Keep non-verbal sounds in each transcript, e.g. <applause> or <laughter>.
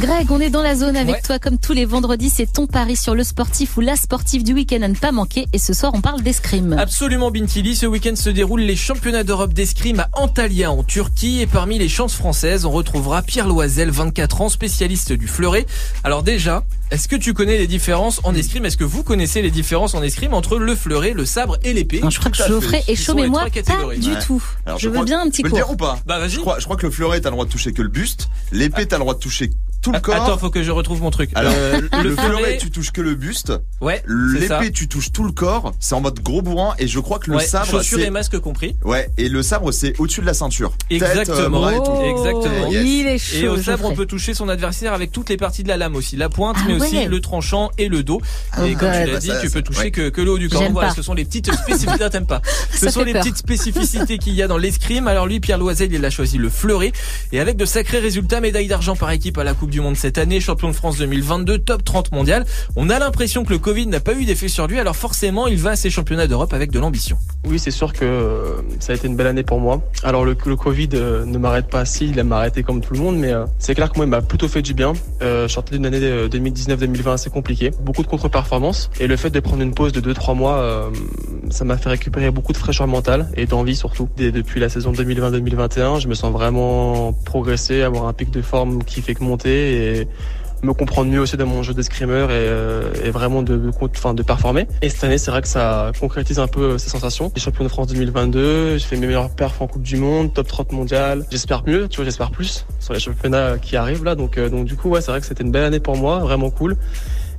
Greg, on est dans la zone avec toi comme tous les vendredis. C'est ton pari sur le sportif ou la sportive du week-end à ne pas manquer. Et ce soir, on parle d'escrime. Absolument, Bintili. Ce week-end se déroulent les championnats d'Europe d'escrime à Antalya en Turquie. Et parmi les chances françaises, on retrouvera Pierre Loisel, 24 ans, spécialiste du fleuret. Alors déjà, est-ce que tu connais les différences en escrime? Est-ce que vous connaissez les différences en escrime entre le fleuret, le sabre et l'épée? Je crois que Geoffrey est chaud, mais moi pas du tout. je, veux bien un petit le dire ou pas? Bah vas-y. Je crois, je crois que le fleuret, t'as le droit de toucher que le buste. L'épée, t'as le droit de toucher tout le corps. Attends, faut que je retrouve mon truc. Alors, euh, le, fleuret, tu touches que le buste. Ouais. L'épée, tu touches tout le corps. C'est en mode gros bourrin. Et je crois que le ouais, sabre. Chaussures et masque compris. Ouais. Et le sabre, c'est au-dessus de la ceinture. Exactement. Tête, oh, Exactement. Il est chaud. Et au sabre, on peut toucher son adversaire avec toutes les parties de la lame aussi. La pointe, ah mais ouais. aussi le tranchant et le dos. Oh et comme God. tu l'as dit, Ça, tu ça, peux toucher ouais. que, que le haut du corps. Voilà, ce sont les petites spécificités. <laughs> T'aimes pas. Ce sont les petites spécificités qu'il y a dans l'escrime. Alors lui, Pierre Loisel, il a choisi le fleuret. Et avec de sacrés résultats, médaille d'argent par équipe à la Coupe du Monde cette année, champion de France 2022, top 30 mondial. On a l'impression que le Covid n'a pas eu d'effet sur lui. Alors forcément, il va à ces championnats d'Europe avec de l'ambition. Oui, c'est sûr que euh, ça a été une belle année pour moi. Alors le, Covid euh, ne m'arrête pas si, il m'a arrêté comme tout le monde, mais euh, c'est clair que moi il m'a plutôt fait du bien. Euh, je d'une année euh, 2019-2020 assez compliquée, beaucoup de contre-performances, et le fait de prendre une pause de 2-3 mois, ça m'a fait récupérer beaucoup de fraîcheur mentale et d'envie surtout. Et depuis la saison 2020-2021, je me sens vraiment progresser, avoir un pic de forme qui fait que monter et me comprendre mieux aussi dans mon jeu d'escrimeur et, euh, et vraiment de performer. Et cette année, c'est vrai que ça concrétise un peu ces sensations. Les champions de France 2022, j'ai fait mes meilleurs perfs en Coupe du Monde, top 30 mondial. J'espère mieux, tu vois, j'espère plus sur les championnats qui arrivent là. Donc, euh, donc du coup, ouais, c'est vrai que c'était une belle année pour moi, vraiment cool.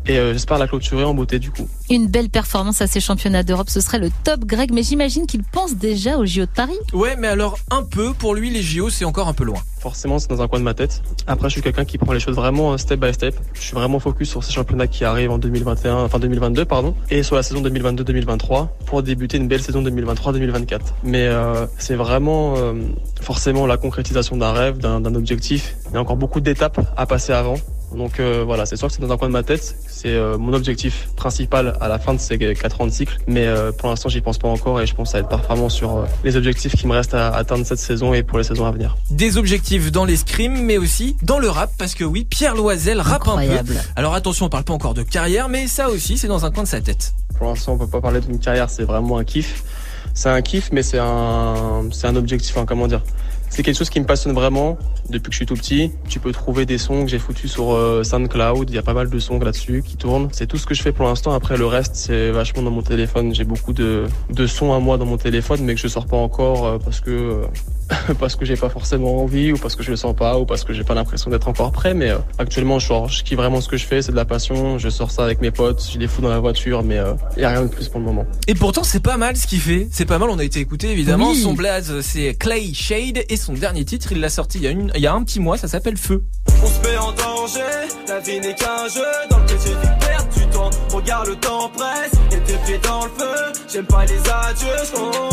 Et euh, j'espère la clôturer en beauté du coup. Une belle performance à ces championnats d'Europe, ce serait le top Greg, mais j'imagine qu'il pense déjà au JO de Paris. Ouais, mais alors un peu, pour lui, les JO, c'est encore un peu loin. Forcément, c'est dans un coin de ma tête. Après, je suis quelqu'un qui prend les choses vraiment euh, step by step. Je suis vraiment focus sur ces championnats qui arrivent en 2021, enfin 2022, pardon, et sur la saison 2022-2023 pour débuter une belle saison 2023-2024. Mais euh, c'est vraiment euh, forcément la concrétisation d'un rêve, d'un objectif. Il y a encore beaucoup d'étapes à passer avant. Donc euh, voilà, c'est sûr que c'est dans un coin de ma tête. C'est euh, mon objectif principal à la fin de ces 4 ans de cycle. Mais euh, pour l'instant, j'y pense pas encore et je pense à être performant sur euh, les objectifs qui me restent à atteindre cette saison et pour les saisons à venir. Des objectifs dans l'escrime, mais aussi dans le rap, parce que oui, Pierre Loisel rappe un peu. Alors attention, on parle pas encore de carrière, mais ça aussi, c'est dans un coin de sa tête. Pour l'instant, on peut pas parler d'une carrière, c'est vraiment un kiff. C'est un kiff, mais c'est un, c'est un objectif, hein, comment dire. C'est quelque chose qui me passionne vraiment depuis que je suis tout petit. Tu peux trouver des sons que j'ai foutus sur euh, SoundCloud. Il y a pas mal de sons là-dessus qui tournent. C'est tout ce que je fais pour l'instant. Après, le reste, c'est vachement dans mon téléphone. J'ai beaucoup de, de sons à moi dans mon téléphone, mais que je sors pas encore euh, parce que, euh, <laughs> parce que j'ai pas forcément envie ou parce que je le sens pas ou parce que j'ai pas l'impression d'être encore prêt. Mais euh, actuellement, je, sors, je kiffe vraiment ce que je fais. C'est de la passion. Je sors ça avec mes potes. Je les fous dans la voiture, mais il y a rien de plus pour le moment. Et pourtant, c'est pas mal ce qu'il fait. C'est pas mal. On a été écouté évidemment. Oui. Son blaze, c'est Clay Shade et son dernier titre, il l'a sorti il y a un petit mois. Ça s'appelle Feu. Regarde le temps presse Et tes pieds dans le feu, j'aime pas les adieux.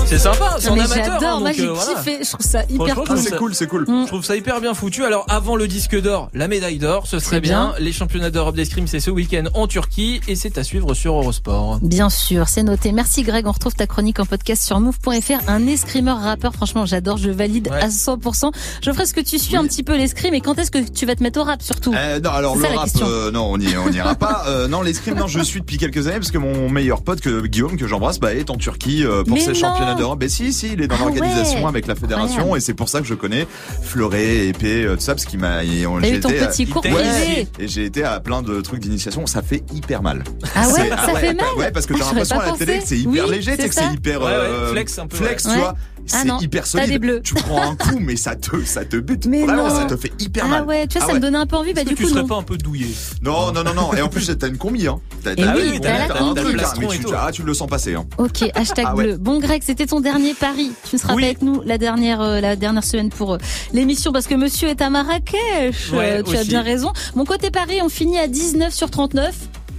C'est sympa. C'est mais amateur. j'adore, hein, moi j'ai euh, voilà. kiffé, je trouve ça hyper Ah, cool. c'est cool, c'est cool. Mm. Je trouve ça hyper bien foutu. Alors avant le disque d'or, la médaille d'or, ce serait bien. bien. Les championnats d'Europe d'escrime, c'est ce week-end en Turquie et c'est à suivre sur Eurosport. Bien sûr, c'est noté. Merci Greg, on retrouve ta chronique en podcast sur move.fr. Un escrimeur rappeur, franchement j'adore, je valide Ouais. à 100%. Je ferai ce que tu suis un petit peu l'escrime et quand est-ce que tu vas te mettre au rap surtout? Euh, non, alors le rap, euh, non, on y, on ira pas. Euh, non, l'escrime, non, je suis depuis quelques années parce que mon meilleur pote, que Guillaume, que j'embrasse, bah, est en Turquie euh, pour Mais ses non. championnats d'Europe. Et si, si, il est dans Ah l'organisation ouais. avec la fédération Incroyable. et c'est pour ça que je connais Fleuret, épée, euh, tout ça, parce qu'il m'a. et on- T'as j'ai eu ton été à- petit cours Ouais, privé. et j'ai été à plein de trucs d'initiation. Ça fait hyper mal. Ah ouais, C'est- ça ouais, fait mal Ouais, parce que Ah, t'as l'impression à la télé que c'est hyper Oui, léger, que c'est hyper Ouais, ouais, euh, flex un peu, flex, ouais. tu vois. Ah C'est non, hyper solide. des bleus. Tu prends un coup, mais ça te, ça te bute. Mais Vraiment, non. ça te fait hyper mal. Ah ouais, tu vois, Ah ça ouais. me donnait un peu envie, bah du que tu coup serais non. pas un peu douillé Non, non, non, non. Et en plus, t'as une combi, hein. T'as oui, t'as- t'as la combi. truc, hein, tu, ah, tu le sens passer, hein. Ok, hashtag Ah ouais. bleu. Bon Greg, c'était ton dernier pari. Tu ne seras Oui. pas avec nous la dernière euh, la dernière semaine pour euh, l'émission parce que monsieur est à Marrakech. Ouais, Euh, tu as bien raison. Mon côté pari, on finit à 19 sur 39.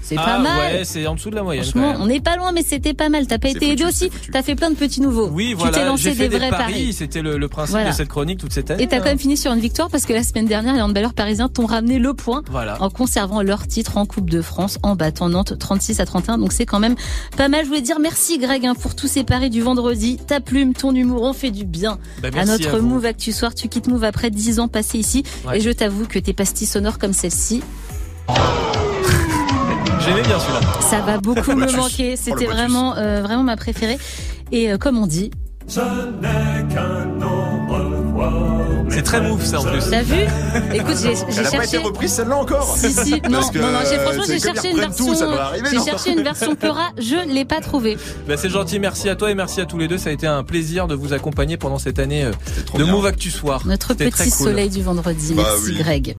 C'est ah, pas mal. Ouais, c'est en dessous de la moyenne. Franchement, on n'est pas loin, mais c'était pas mal. T'as pas été aidé aussi. T'as fait plein de petits nouveaux. Oui, tu voilà. t'es J'ai lancé fait des vrais paris. paris. C'était le, le principe Voilà. de cette chronique toute cette année. Et t'as quand même fini sur une victoire parce que la semaine dernière, les handballeurs parisiens t'ont ramené le point Voilà. en conservant leur titre en Coupe de France en battant Nantes 36 à 31. Donc c'est quand même pas mal. Je voulais dire merci Greg hein, pour tous ces paris du vendredi. Ta plume, ton humour, on fait du bien Bah, à notre. Move Actu Soir. Tu quittes Move après 10 ans passés ici. Ouais. Et je t'avoue que tes pastilles sonores comme celle-ci, J'aimais bien celui-là. ça va beaucoup <laughs> me manquer. C'était vraiment, euh, vraiment ma préférée. Et euh, comme on dit, C'est très move ça en plus. t'as vu? Écoute, j'ai j'ai Elle a pas cherché. été reprise celle-là encore? Si, si, <laughs> non, non, non, j'ai, franchement, j'ai cherché une version, j'ai cherché une version Peura, je l'ai pas trouvée. Bah, c'est gentil. Merci à toi et merci à tous les deux. Ça a été un plaisir de vous accompagner pendant cette année euh, de bien. Move Actu Soir. Notre petit cool. soleil du vendredi. Bah Merci oui. Greg.